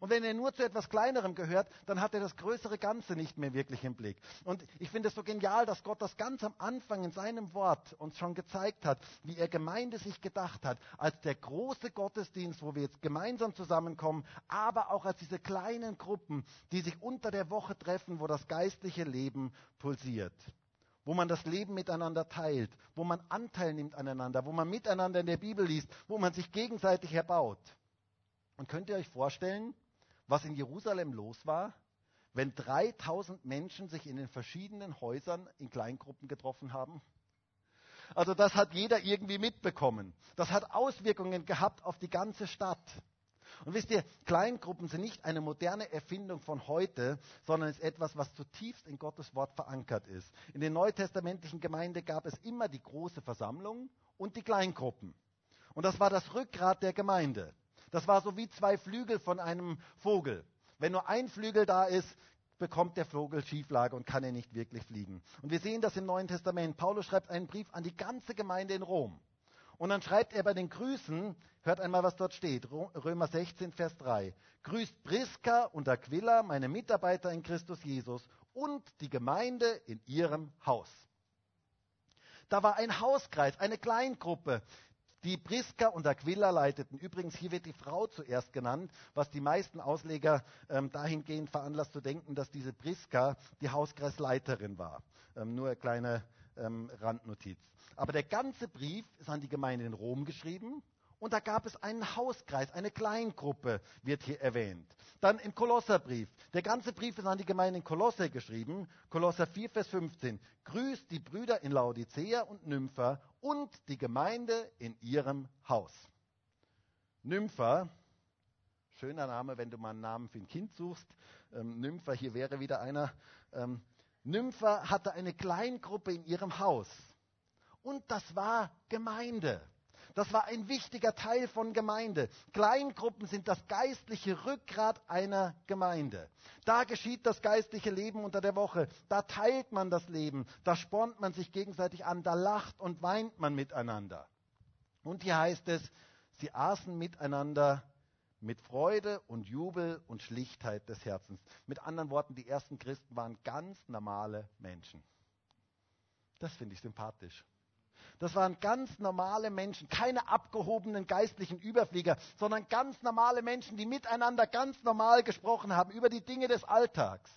Und wenn er nur zu etwas Kleinerem gehört, dann hat er das größere Ganze nicht mehr wirklich im Blick. Und ich finde es so genial, dass Gott das ganz am Anfang in seinem Wort uns schon gezeigt hat, wie er Gemeinde sich gedacht hat, als der große Gottesdienst, wo wir jetzt gemeinsam zusammenkommen, aber auch als diese kleinen Gruppen, die sich unter der Woche treffen, wo das geistliche Leben pulsiert wo man das Leben miteinander teilt, wo man Anteil nimmt aneinander, wo man miteinander in der Bibel liest, wo man sich gegenseitig erbaut. Und könnt ihr euch vorstellen, was in Jerusalem los war, wenn 3000 Menschen sich in den verschiedenen Häusern in Kleingruppen getroffen haben? Also das hat jeder irgendwie mitbekommen. Das hat Auswirkungen gehabt auf die ganze Stadt. Und wisst ihr, Kleingruppen sind nicht eine moderne Erfindung von heute, sondern es ist etwas, was zutiefst in Gottes Wort verankert ist. In der neutestamentlichen Gemeinde gab es immer die große Versammlung und die Kleingruppen. Und das war das Rückgrat der Gemeinde. Das war so wie zwei Flügel von einem Vogel. Wenn nur ein Flügel da ist, bekommt der Vogel Schieflage und kann er nicht wirklich fliegen. Und wir sehen das im Neuen Testament. Paulus schreibt einen Brief an die ganze Gemeinde in Rom. Und dann schreibt er bei den Grüßen, hört einmal, was dort steht, Römer 16, Vers 3. Grüßt Priska und Aquila, meine Mitarbeiter in Christus Jesus und die Gemeinde in ihrem Haus. Da war ein Hauskreis, eine Kleingruppe, die Priska und Aquila leiteten. Übrigens, hier wird die Frau zuerst genannt, was die meisten Ausleger ähm, dahingehend veranlasst zu denken, dass diese Priska die Hauskreisleiterin war. Ähm, nur eine kleine ähm, Randnotiz. Aber der ganze Brief ist an die Gemeinde in Rom geschrieben und da gab es einen Hauskreis, eine Kleingruppe wird hier erwähnt. Dann im Kolosserbrief. Der ganze Brief ist an die Gemeinde in Kolosse geschrieben. Kolosser 4, Vers 15. Grüßt die Brüder in Laodicea und Nympha und die Gemeinde in ihrem Haus. Nympha, schöner Name, wenn du mal einen Namen für ein Kind suchst. Ähm, Nympha, hier wäre wieder einer. Ähm, Nympha hatte eine Kleingruppe in ihrem Haus. Und das war Gemeinde. Das war ein wichtiger Teil von Gemeinde. Kleingruppen sind das geistliche Rückgrat einer Gemeinde. Da geschieht das geistliche Leben unter der Woche. Da teilt man das Leben. Da spornt man sich gegenseitig an. Da lacht und weint man miteinander. Und hier heißt es, sie aßen miteinander mit Freude und Jubel und Schlichtheit des Herzens. Mit anderen Worten, die ersten Christen waren ganz normale Menschen. Das finde ich sympathisch. Das waren ganz normale Menschen, keine abgehobenen geistlichen Überflieger, sondern ganz normale Menschen, die miteinander ganz normal gesprochen haben über die Dinge des Alltags.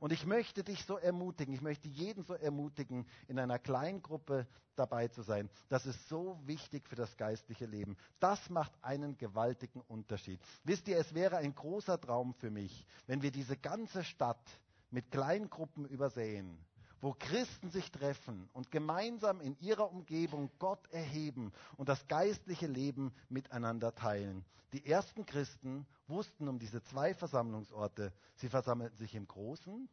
Und ich möchte dich so ermutigen, ich möchte jeden so ermutigen, in einer Kleingruppe dabei zu sein. Das ist so wichtig für das geistliche Leben. Das macht einen gewaltigen Unterschied. Wisst ihr, es wäre ein großer Traum für mich, wenn wir diese ganze Stadt mit Kleingruppen übersehen wo Christen sich treffen und gemeinsam in ihrer Umgebung Gott erheben und das geistliche Leben miteinander teilen. Die ersten Christen wussten um diese zwei Versammlungsorte. Sie versammelten sich im Großen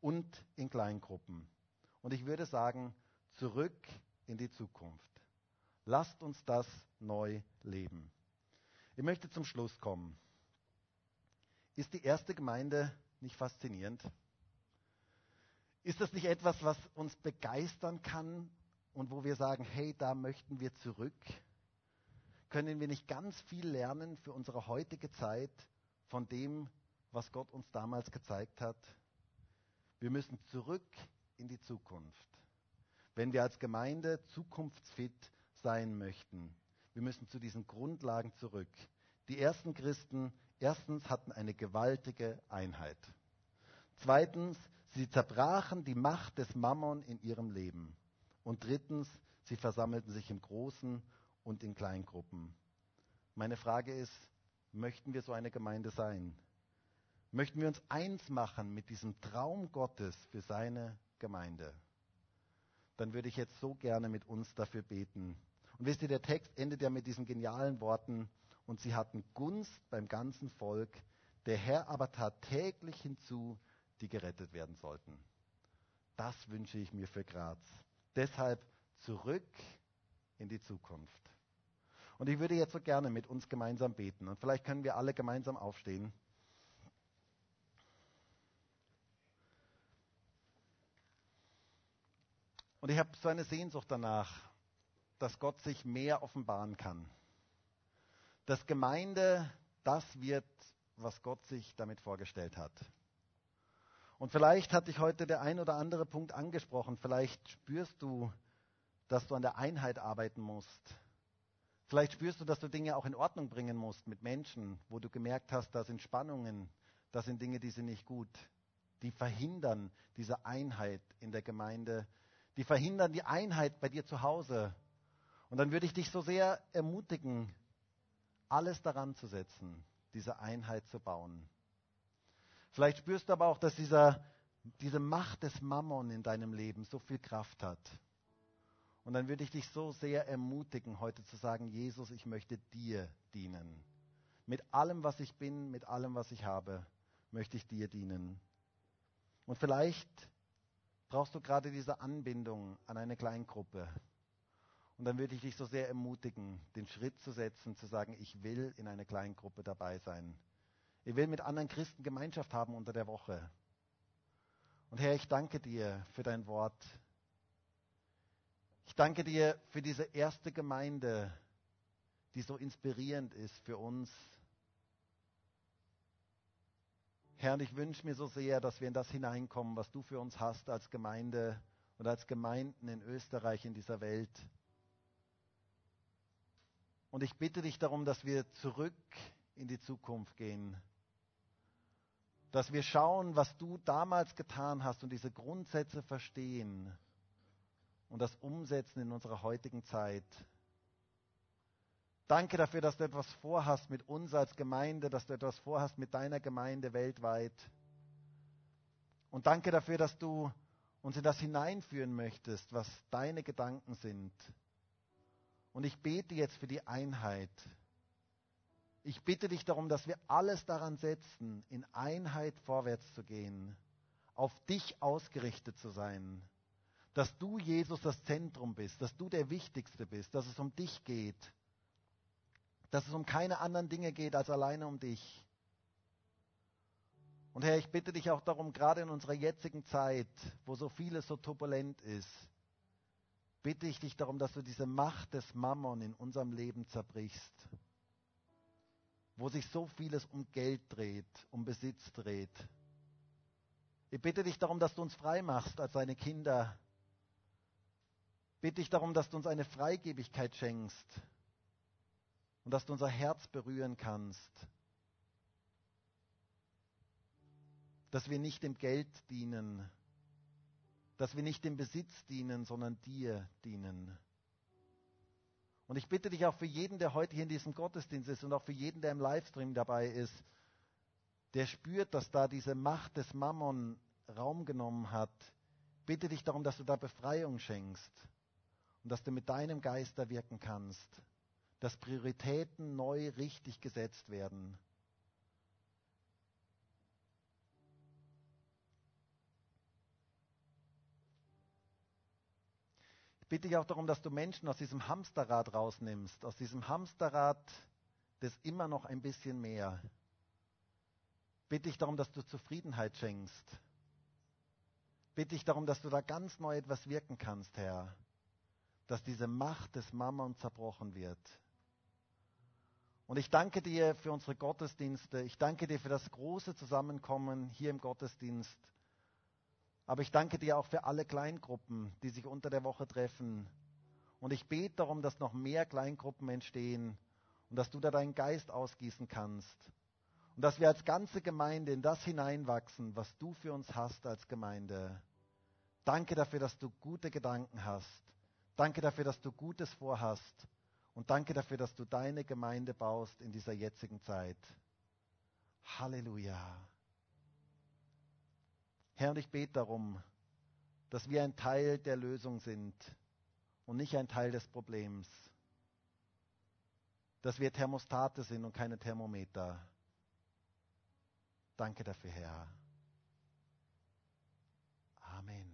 und in Kleingruppen. Und ich würde sagen, zurück in die Zukunft. Lasst uns das neu leben. Ich möchte zum Schluss kommen. Ist die erste Gemeinde nicht faszinierend? Ist das nicht etwas, was uns begeistern kann und wo wir sagen, hey, da möchten wir zurück? Können wir nicht ganz viel lernen für unsere heutige Zeit von dem, was Gott uns damals gezeigt hat? Wir müssen zurück in die Zukunft. Wenn wir als Gemeinde zukunftsfit sein möchten, wir müssen zu diesen Grundlagen zurück. Die ersten Christen, erstens hatten eine gewaltige Einheit. Zweitens, Sie zerbrachen die Macht des Mammon in ihrem Leben. Und drittens, sie versammelten sich im Großen und in Kleingruppen. Meine Frage ist, möchten wir so eine Gemeinde sein? Möchten wir uns eins machen mit diesem Traum Gottes für seine Gemeinde? Dann würde ich jetzt so gerne mit uns dafür beten. Und wisst ihr, der Text endet ja mit diesen genialen Worten, und sie hatten Gunst beim ganzen Volk, der Herr aber tat täglich hinzu, die gerettet werden sollten. Das wünsche ich mir für Graz. Deshalb zurück in die Zukunft. Und ich würde jetzt so gerne mit uns gemeinsam beten. Und vielleicht können wir alle gemeinsam aufstehen. Und ich habe so eine Sehnsucht danach, dass Gott sich mehr offenbaren kann. Dass Gemeinde das wird, was Gott sich damit vorgestellt hat. Und vielleicht hat dich heute der ein oder andere Punkt angesprochen. Vielleicht spürst du, dass du an der Einheit arbeiten musst. Vielleicht spürst du, dass du Dinge auch in Ordnung bringen musst mit Menschen, wo du gemerkt hast, da sind Spannungen, da sind Dinge, die sind nicht gut. Die verhindern diese Einheit in der Gemeinde. Die verhindern die Einheit bei dir zu Hause. Und dann würde ich dich so sehr ermutigen, alles daran zu setzen, diese Einheit zu bauen. Vielleicht spürst du aber auch, dass dieser, diese Macht des Mammon in deinem Leben so viel Kraft hat. Und dann würde ich dich so sehr ermutigen, heute zu sagen, Jesus, ich möchte dir dienen. Mit allem, was ich bin, mit allem, was ich habe, möchte ich dir dienen. Und vielleicht brauchst du gerade diese Anbindung an eine Kleingruppe. Und dann würde ich dich so sehr ermutigen, den Schritt zu setzen, zu sagen, ich will in einer Kleingruppe dabei sein. Ich will mit anderen Christen Gemeinschaft haben unter der Woche. Und Herr, ich danke dir für dein Wort. Ich danke dir für diese erste Gemeinde, die so inspirierend ist für uns. Herr, und ich wünsche mir so sehr, dass wir in das hineinkommen, was du für uns hast als Gemeinde und als Gemeinden in Österreich, in dieser Welt. Und ich bitte dich darum, dass wir zurück in die Zukunft gehen. Dass wir schauen, was du damals getan hast und diese Grundsätze verstehen und das umsetzen in unserer heutigen Zeit. Danke dafür, dass du etwas vorhast mit uns als Gemeinde, dass du etwas vorhast mit deiner Gemeinde weltweit. Und danke dafür, dass du uns in das hineinführen möchtest, was deine Gedanken sind. Und ich bete jetzt für die Einheit. Ich bitte dich darum, dass wir alles daran setzen, in Einheit vorwärts zu gehen, auf dich ausgerichtet zu sein, dass du, Jesus, das Zentrum bist, dass du der Wichtigste bist, dass es um dich geht, dass es um keine anderen Dinge geht als alleine um dich. Und Herr, ich bitte dich auch darum, gerade in unserer jetzigen Zeit, wo so vieles so turbulent ist, bitte ich dich darum, dass du diese Macht des Mammon in unserem Leben zerbrichst, wo sich so vieles um Geld dreht, um Besitz dreht. Ich bitte dich darum, dass du uns frei machst als deine Kinder. Bitte dich darum, dass du uns eine Freigebigkeit schenkst und dass du unser Herz berühren kannst dass wir nicht dem Geld dienen, dass wir nicht dem Besitz dienen, sondern dir dienen. Und ich bitte dich auch für jeden, der heute hier in diesem Gottesdienst ist und auch für jeden, der im Livestream dabei ist, der spürt, dass da diese Macht des Mammon Raum genommen hat, bitte dich darum, dass du da Befreiung schenkst und dass du mit deinem Geist da wirken kannst, dass Prioritäten neu richtig gesetzt werden. Bitte ich auch darum, dass du Menschen aus diesem Hamsterrad rausnimmst, aus diesem Hamsterrad des immer noch ein bisschen mehr. Bitte ich darum, dass du Zufriedenheit schenkst. Bitte ich darum, dass du da ganz neu etwas wirken kannst, Herr. Dass diese Macht des Mammon zerbrochen wird. Und ich danke dir für unsere Gottesdienste. Ich danke dir für das große Zusammenkommen hier im Gottesdienst. Aber ich danke dir auch für alle Kleingruppen, die sich unter der Woche treffen. Und ich bete darum, dass noch mehr Kleingruppen entstehen und dass du da deinen Geist ausgießen kannst. Und dass wir als ganze Gemeinde in das hineinwachsen, was du für uns hast als Gemeinde. Danke dafür, dass du gute Gedanken hast. Danke dafür, dass du Gutes vorhast. Und danke dafür, dass du deine Gemeinde baust in dieser jetzigen Zeit. Halleluja. Herr, ich bete darum, dass wir ein Teil der Lösung sind und nicht ein Teil des Problems. Dass wir Thermostate sind und keine Thermometer. Danke dafür, Herr. Amen.